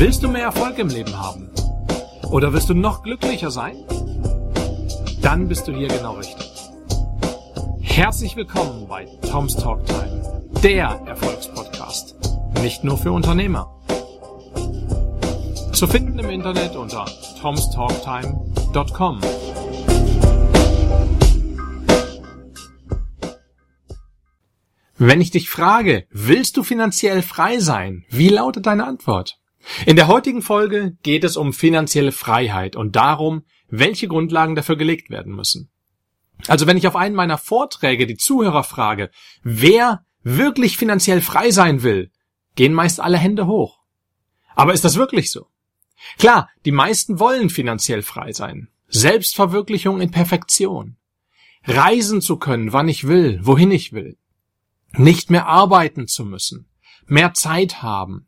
Willst du mehr Erfolg im Leben haben? Oder willst du noch glücklicher sein? Dann bist du hier genau richtig. Herzlich willkommen bei Tom's Talk Time, der Erfolgspodcast. Nicht nur für Unternehmer. Zu finden im Internet unter tomstalktime.com. Wenn ich dich frage, willst du finanziell frei sein? Wie lautet deine Antwort? In der heutigen Folge geht es um finanzielle Freiheit und darum, welche Grundlagen dafür gelegt werden müssen. Also wenn ich auf einen meiner Vorträge die Zuhörer frage, wer wirklich finanziell frei sein will, gehen meist alle Hände hoch. Aber ist das wirklich so? Klar, die meisten wollen finanziell frei sein. Selbstverwirklichung in Perfektion. Reisen zu können, wann ich will, wohin ich will nicht mehr arbeiten zu müssen, mehr Zeit haben,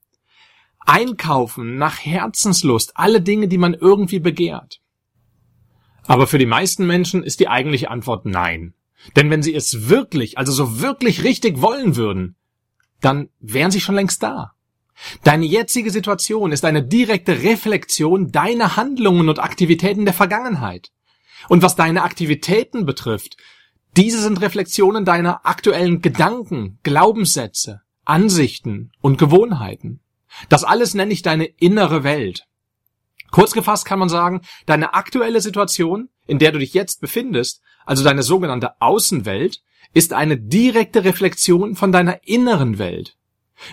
einkaufen nach Herzenslust, alle Dinge, die man irgendwie begehrt. Aber für die meisten Menschen ist die eigentliche Antwort nein. Denn wenn sie es wirklich, also so wirklich richtig wollen würden, dann wären sie schon längst da. Deine jetzige Situation ist eine direkte Reflexion deiner Handlungen und Aktivitäten der Vergangenheit. Und was deine Aktivitäten betrifft, diese sind Reflexionen deiner aktuellen Gedanken, Glaubenssätze, Ansichten und Gewohnheiten. Das alles nenne ich deine innere Welt. Kurz gefasst kann man sagen, deine aktuelle Situation, in der du dich jetzt befindest, also deine sogenannte Außenwelt, ist eine direkte Reflexion von deiner inneren Welt.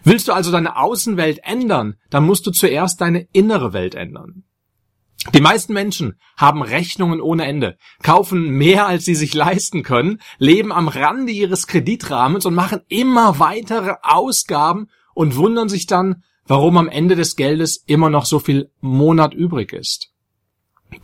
Willst du also deine Außenwelt ändern, dann musst du zuerst deine innere Welt ändern. Die meisten Menschen haben Rechnungen ohne Ende, kaufen mehr als sie sich leisten können, leben am Rande ihres Kreditrahmens und machen immer weitere Ausgaben und wundern sich dann, warum am Ende des Geldes immer noch so viel Monat übrig ist.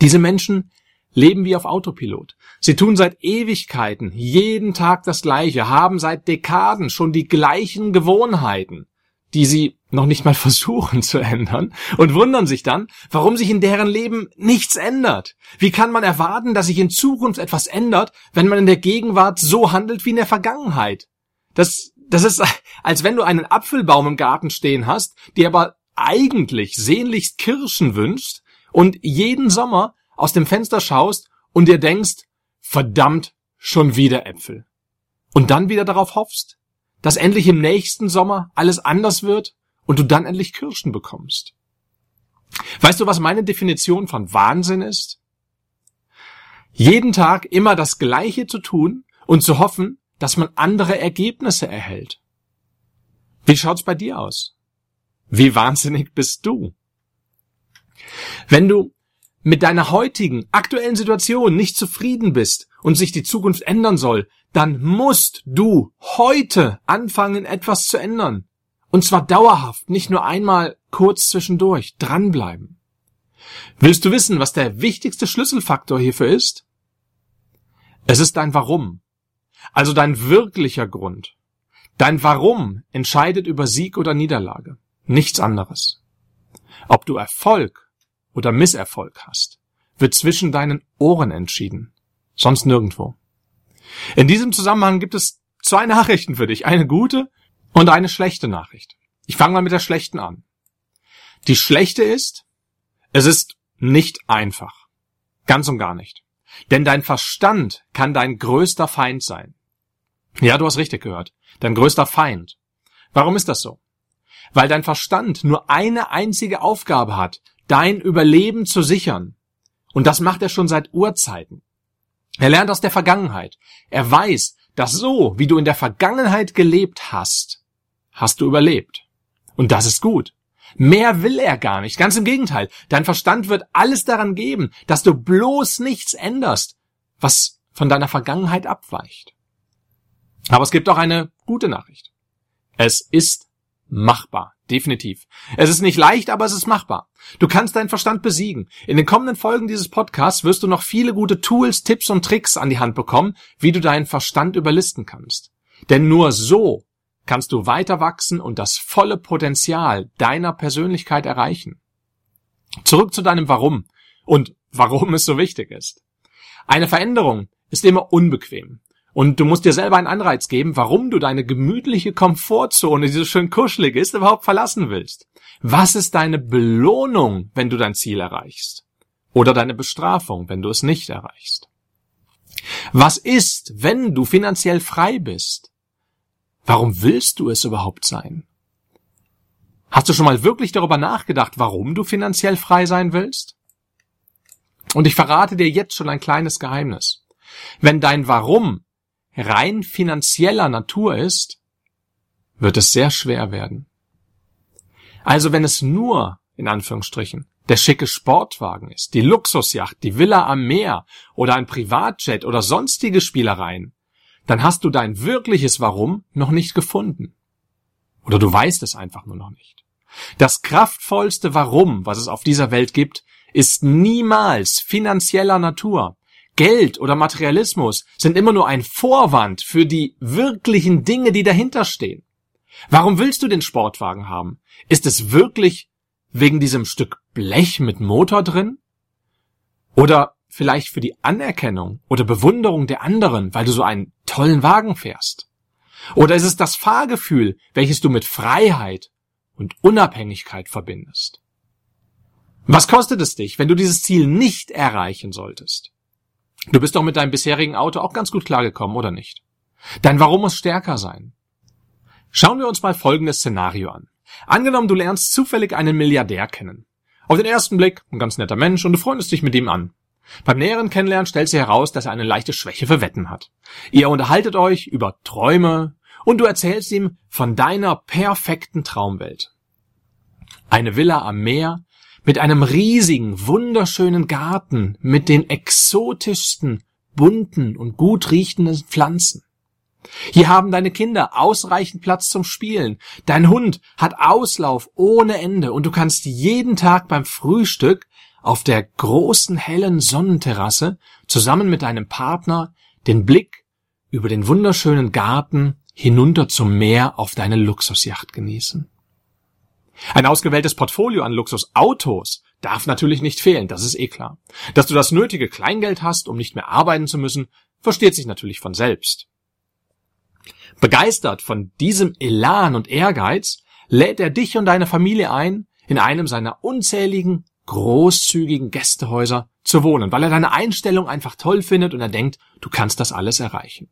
Diese Menschen leben wie auf Autopilot. Sie tun seit Ewigkeiten jeden Tag das Gleiche, haben seit Dekaden schon die gleichen Gewohnheiten die sie noch nicht mal versuchen zu ändern und wundern sich dann, warum sich in deren Leben nichts ändert. Wie kann man erwarten, dass sich in Zukunft etwas ändert, wenn man in der Gegenwart so handelt wie in der Vergangenheit? Das, das ist, als wenn du einen Apfelbaum im Garten stehen hast, die aber eigentlich sehnlichst Kirschen wünscht und jeden Sommer aus dem Fenster schaust und dir denkst, verdammt, schon wieder Äpfel. Und dann wieder darauf hoffst, dass endlich im nächsten Sommer alles anders wird und du dann endlich Kirschen bekommst. Weißt du, was meine Definition von Wahnsinn ist? Jeden Tag immer das Gleiche zu tun und zu hoffen, dass man andere Ergebnisse erhält. Wie schaut's bei dir aus? Wie wahnsinnig bist du? Wenn du mit deiner heutigen, aktuellen Situation nicht zufrieden bist und sich die Zukunft ändern soll, dann musst du heute anfangen, etwas zu ändern. Und zwar dauerhaft, nicht nur einmal kurz zwischendurch, dranbleiben. Willst du wissen, was der wichtigste Schlüsselfaktor hierfür ist? Es ist dein Warum. Also dein wirklicher Grund. Dein Warum entscheidet über Sieg oder Niederlage. Nichts anderes. Ob du Erfolg oder Misserfolg hast, wird zwischen deinen Ohren entschieden. Sonst nirgendwo. In diesem Zusammenhang gibt es zwei Nachrichten für dich. Eine gute und eine schlechte Nachricht. Ich fange mal mit der schlechten an. Die schlechte ist, es ist nicht einfach. Ganz und gar nicht. Denn dein Verstand kann dein größter Feind sein. Ja, du hast richtig gehört. Dein größter Feind. Warum ist das so? Weil dein Verstand nur eine einzige Aufgabe hat, dein Überleben zu sichern. Und das macht er schon seit Urzeiten. Er lernt aus der Vergangenheit. Er weiß, dass so, wie du in der Vergangenheit gelebt hast, hast du überlebt. Und das ist gut. Mehr will er gar nicht. Ganz im Gegenteil. Dein Verstand wird alles daran geben, dass du bloß nichts änderst, was von deiner Vergangenheit abweicht. Aber es gibt auch eine gute Nachricht. Es ist machbar. Definitiv. Es ist nicht leicht, aber es ist machbar. Du kannst deinen Verstand besiegen. In den kommenden Folgen dieses Podcasts wirst du noch viele gute Tools, Tipps und Tricks an die Hand bekommen, wie du deinen Verstand überlisten kannst. Denn nur so kannst du weiter wachsen und das volle Potenzial deiner Persönlichkeit erreichen. Zurück zu deinem Warum und warum es so wichtig ist. Eine Veränderung ist immer unbequem. Und du musst dir selber einen Anreiz geben, warum du deine gemütliche Komfortzone, die so schön kuschelig ist, überhaupt verlassen willst. Was ist deine Belohnung, wenn du dein Ziel erreichst? Oder deine Bestrafung, wenn du es nicht erreichst? Was ist, wenn du finanziell frei bist? Warum willst du es überhaupt sein? Hast du schon mal wirklich darüber nachgedacht, warum du finanziell frei sein willst? Und ich verrate dir jetzt schon ein kleines Geheimnis. Wenn dein Warum rein finanzieller Natur ist, wird es sehr schwer werden. Also wenn es nur, in Anführungsstrichen, der schicke Sportwagen ist, die Luxusjacht, die Villa am Meer oder ein Privatjet oder sonstige Spielereien, dann hast du dein wirkliches Warum noch nicht gefunden. Oder du weißt es einfach nur noch nicht. Das kraftvollste Warum, was es auf dieser Welt gibt, ist niemals finanzieller Natur. Geld oder Materialismus sind immer nur ein Vorwand für die wirklichen Dinge, die dahinter stehen. Warum willst du den Sportwagen haben? Ist es wirklich wegen diesem Stück Blech mit Motor drin? Oder vielleicht für die Anerkennung oder Bewunderung der anderen, weil du so einen tollen Wagen fährst? Oder ist es das Fahrgefühl, welches du mit Freiheit und Unabhängigkeit verbindest? Was kostet es dich, wenn du dieses Ziel nicht erreichen solltest? Du bist doch mit deinem bisherigen Auto auch ganz gut klargekommen, oder nicht? Dein Warum muss stärker sein. Schauen wir uns mal folgendes Szenario an. Angenommen, du lernst zufällig einen Milliardär kennen. Auf den ersten Blick ein ganz netter Mensch und du freundest dich mit ihm an. Beim näheren Kennenlernen stellt sich heraus, dass er eine leichte Schwäche für Wetten hat. Ihr unterhaltet euch über Träume und du erzählst ihm von deiner perfekten Traumwelt. Eine Villa am Meer mit einem riesigen, wunderschönen Garten mit den exotischsten, bunten und gut riechenden Pflanzen. Hier haben deine Kinder ausreichend Platz zum Spielen. Dein Hund hat Auslauf ohne Ende und du kannst jeden Tag beim Frühstück auf der großen hellen Sonnenterrasse zusammen mit deinem Partner den Blick über den wunderschönen Garten hinunter zum Meer auf deine Luxusjacht genießen. Ein ausgewähltes Portfolio an Luxusautos darf natürlich nicht fehlen, das ist eh klar. Dass du das nötige Kleingeld hast, um nicht mehr arbeiten zu müssen, versteht sich natürlich von selbst. Begeistert von diesem Elan und Ehrgeiz lädt er dich und deine Familie ein, in einem seiner unzähligen, großzügigen Gästehäuser zu wohnen, weil er deine Einstellung einfach toll findet und er denkt, du kannst das alles erreichen.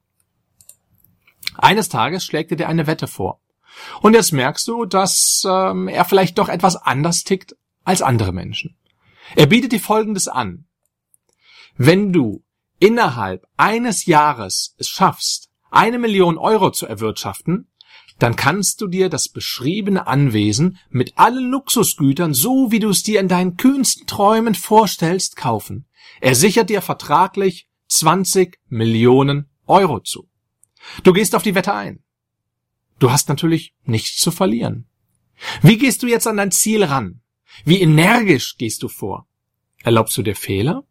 Eines Tages schlägt er dir eine Wette vor. Und jetzt merkst du, dass ähm, er vielleicht doch etwas anders tickt als andere Menschen. Er bietet dir Folgendes an. Wenn du innerhalb eines Jahres es schaffst, eine Million Euro zu erwirtschaften, dann kannst du dir das beschriebene Anwesen mit allen Luxusgütern, so wie du es dir in deinen kühnsten Träumen vorstellst, kaufen. Er sichert dir vertraglich 20 Millionen Euro zu. Du gehst auf die Wette ein. Du hast natürlich nichts zu verlieren. Wie gehst du jetzt an dein Ziel ran? Wie energisch gehst du vor? Erlaubst du dir Fehler?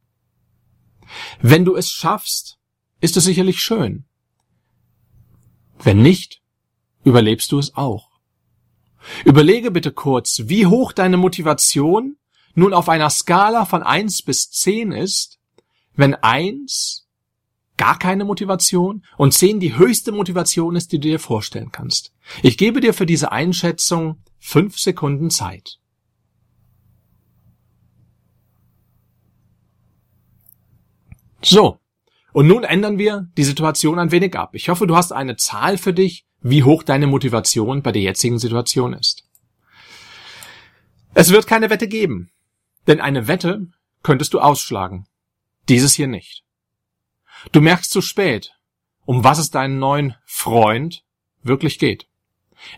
Wenn du es schaffst, ist es sicherlich schön. Wenn nicht, überlebst du es auch. Überlege bitte kurz, wie hoch deine Motivation nun auf einer Skala von eins bis zehn ist, wenn eins gar keine Motivation und zehn die höchste Motivation ist, die du dir vorstellen kannst. Ich gebe dir für diese Einschätzung fünf Sekunden Zeit. So, und nun ändern wir die Situation ein wenig ab. Ich hoffe, du hast eine Zahl für dich, wie hoch deine Motivation bei der jetzigen Situation ist. Es wird keine Wette geben, denn eine Wette könntest du ausschlagen. Dieses hier nicht. Du merkst zu spät, um was es deinen neuen Freund wirklich geht.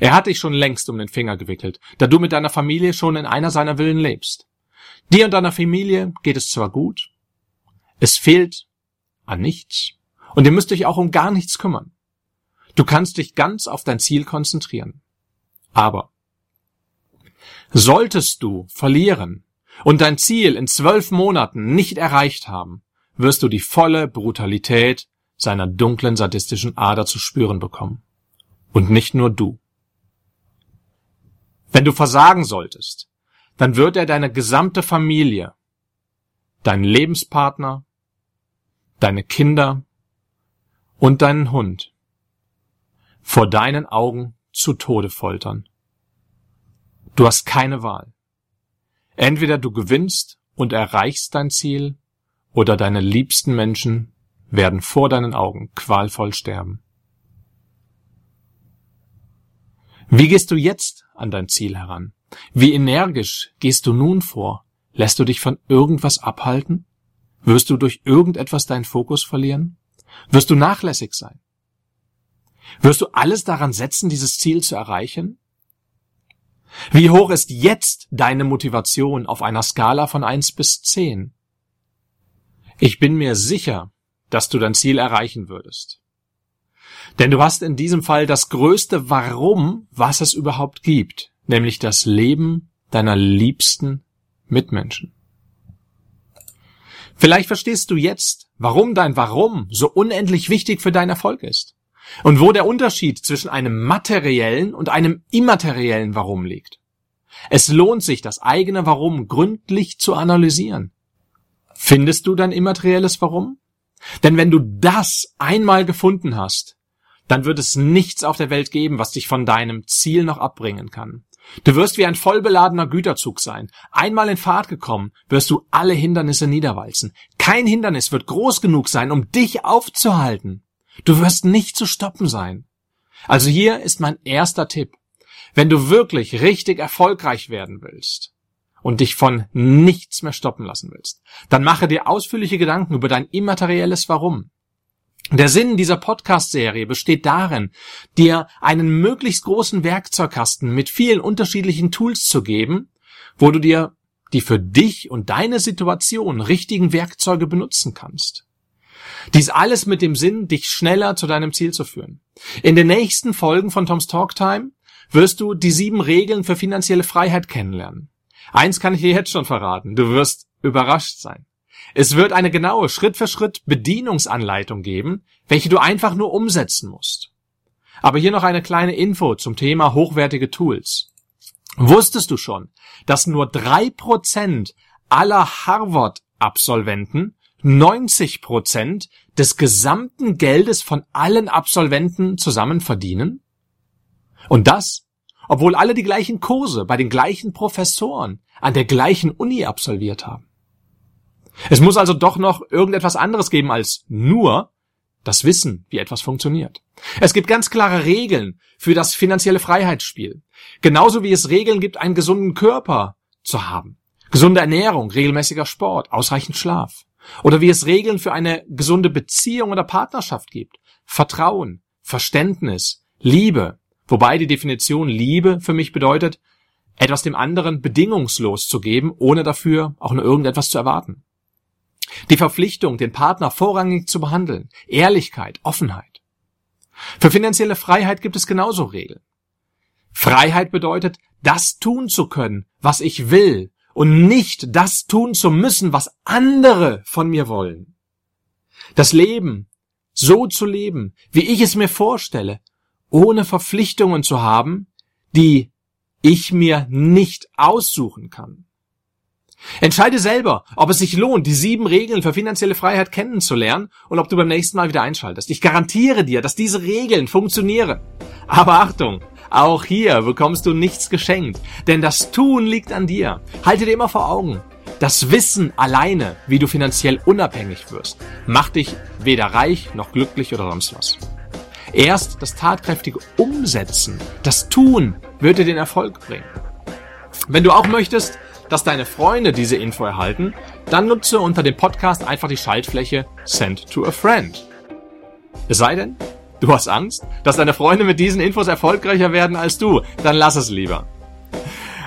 Er hat dich schon längst um den Finger gewickelt, da du mit deiner Familie schon in einer seiner Villen lebst. Dir und deiner Familie geht es zwar gut, es fehlt an nichts. Und ihr müsst euch auch um gar nichts kümmern. Du kannst dich ganz auf dein Ziel konzentrieren. Aber solltest du verlieren und dein Ziel in zwölf Monaten nicht erreicht haben, wirst du die volle Brutalität seiner dunklen sadistischen Ader zu spüren bekommen. Und nicht nur du. Wenn du versagen solltest, dann wird er deine gesamte Familie, deinen Lebenspartner, deine Kinder und deinen Hund vor deinen Augen zu Tode foltern. Du hast keine Wahl. Entweder du gewinnst und erreichst dein Ziel, oder deine liebsten Menschen werden vor deinen Augen qualvoll sterben. Wie gehst du jetzt an dein Ziel heran? Wie energisch gehst du nun vor? Lässt du dich von irgendwas abhalten? Wirst du durch irgendetwas deinen Fokus verlieren? Wirst du nachlässig sein? Wirst du alles daran setzen, dieses Ziel zu erreichen? Wie hoch ist jetzt deine Motivation auf einer Skala von eins bis zehn? Ich bin mir sicher, dass du dein Ziel erreichen würdest. Denn du hast in diesem Fall das größte Warum, was es überhaupt gibt, nämlich das Leben deiner liebsten Mitmenschen. Vielleicht verstehst du jetzt, warum dein Warum so unendlich wichtig für deinen Erfolg ist und wo der Unterschied zwischen einem materiellen und einem immateriellen Warum liegt. Es lohnt sich, das eigene Warum gründlich zu analysieren. Findest du dein immaterielles Warum? Denn wenn du das einmal gefunden hast, dann wird es nichts auf der Welt geben, was dich von deinem Ziel noch abbringen kann. Du wirst wie ein vollbeladener Güterzug sein. Einmal in Fahrt gekommen, wirst du alle Hindernisse niederwalzen. Kein Hindernis wird groß genug sein, um dich aufzuhalten. Du wirst nicht zu stoppen sein. Also hier ist mein erster Tipp. Wenn du wirklich richtig erfolgreich werden willst und dich von nichts mehr stoppen lassen willst, dann mache dir ausführliche Gedanken über dein immaterielles Warum. Der Sinn dieser Podcast-Serie besteht darin, dir einen möglichst großen Werkzeugkasten mit vielen unterschiedlichen Tools zu geben, wo du dir die für dich und deine Situation richtigen Werkzeuge benutzen kannst. Dies alles mit dem Sinn, dich schneller zu deinem Ziel zu führen. In den nächsten Folgen von Toms Talk Time wirst du die sieben Regeln für finanzielle Freiheit kennenlernen. Eins kann ich dir jetzt schon verraten. Du wirst überrascht sein. Es wird eine genaue Schritt-für-Schritt Bedienungsanleitung geben, welche du einfach nur umsetzen musst. Aber hier noch eine kleine Info zum Thema hochwertige Tools. Wusstest du schon, dass nur drei Prozent aller Harvard-Absolventen 90 Prozent des gesamten Geldes von allen Absolventen zusammen verdienen? Und das, obwohl alle die gleichen Kurse bei den gleichen Professoren an der gleichen Uni absolviert haben. Es muss also doch noch irgendetwas anderes geben als nur das Wissen, wie etwas funktioniert. Es gibt ganz klare Regeln für das finanzielle Freiheitsspiel. Genauso wie es Regeln gibt, einen gesunden Körper zu haben. Gesunde Ernährung, regelmäßiger Sport, ausreichend Schlaf. Oder wie es Regeln für eine gesunde Beziehung oder Partnerschaft gibt. Vertrauen, Verständnis, Liebe. Wobei die Definition Liebe für mich bedeutet, etwas dem anderen bedingungslos zu geben, ohne dafür auch nur irgendetwas zu erwarten. Die Verpflichtung, den Partner vorrangig zu behandeln, Ehrlichkeit, Offenheit. Für finanzielle Freiheit gibt es genauso Regeln. Freiheit bedeutet, das tun zu können, was ich will, und nicht das tun zu müssen, was andere von mir wollen. Das Leben so zu leben, wie ich es mir vorstelle, ohne Verpflichtungen zu haben, die ich mir nicht aussuchen kann. Entscheide selber, ob es sich lohnt, die sieben Regeln für finanzielle Freiheit kennenzulernen und ob du beim nächsten Mal wieder einschaltest. Ich garantiere dir, dass diese Regeln funktionieren. Aber Achtung, auch hier bekommst du nichts geschenkt, denn das Tun liegt an dir. Halte dir immer vor Augen. Das Wissen alleine, wie du finanziell unabhängig wirst, macht dich weder reich noch glücklich oder sonst was. Erst das tatkräftige Umsetzen, das Tun, wird dir den Erfolg bringen. Wenn du auch möchtest, dass deine Freunde diese Info erhalten, dann nutze unter dem Podcast einfach die Schaltfläche Send to a Friend. Es sei denn, du hast Angst, dass deine Freunde mit diesen Infos erfolgreicher werden als du, dann lass es lieber.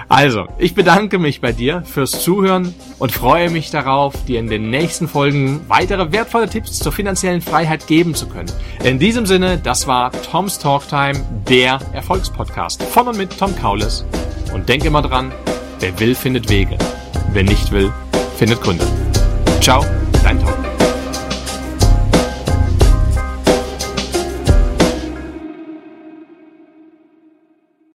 Also, ich bedanke mich bei dir fürs Zuhören und freue mich darauf, dir in den nächsten Folgen weitere wertvolle Tipps zur finanziellen Freiheit geben zu können. In diesem Sinne, das war Tom's Talk Time, der Erfolgspodcast von und mit Tom Kaulis. Und denk immer dran, Wer will, findet Wege. Wer nicht will, findet Gründe. Ciao.